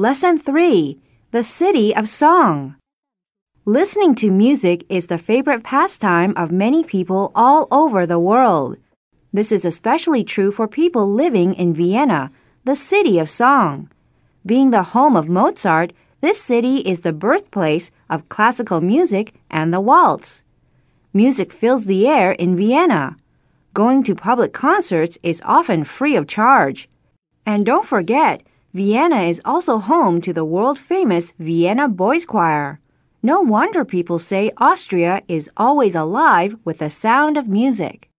Lesson 3 The City of Song. Listening to music is the favorite pastime of many people all over the world. This is especially true for people living in Vienna, the city of song. Being the home of Mozart, this city is the birthplace of classical music and the waltz. Music fills the air in Vienna. Going to public concerts is often free of charge. And don't forget, Vienna is also home to the world famous Vienna Boys Choir. No wonder people say Austria is always alive with the sound of music.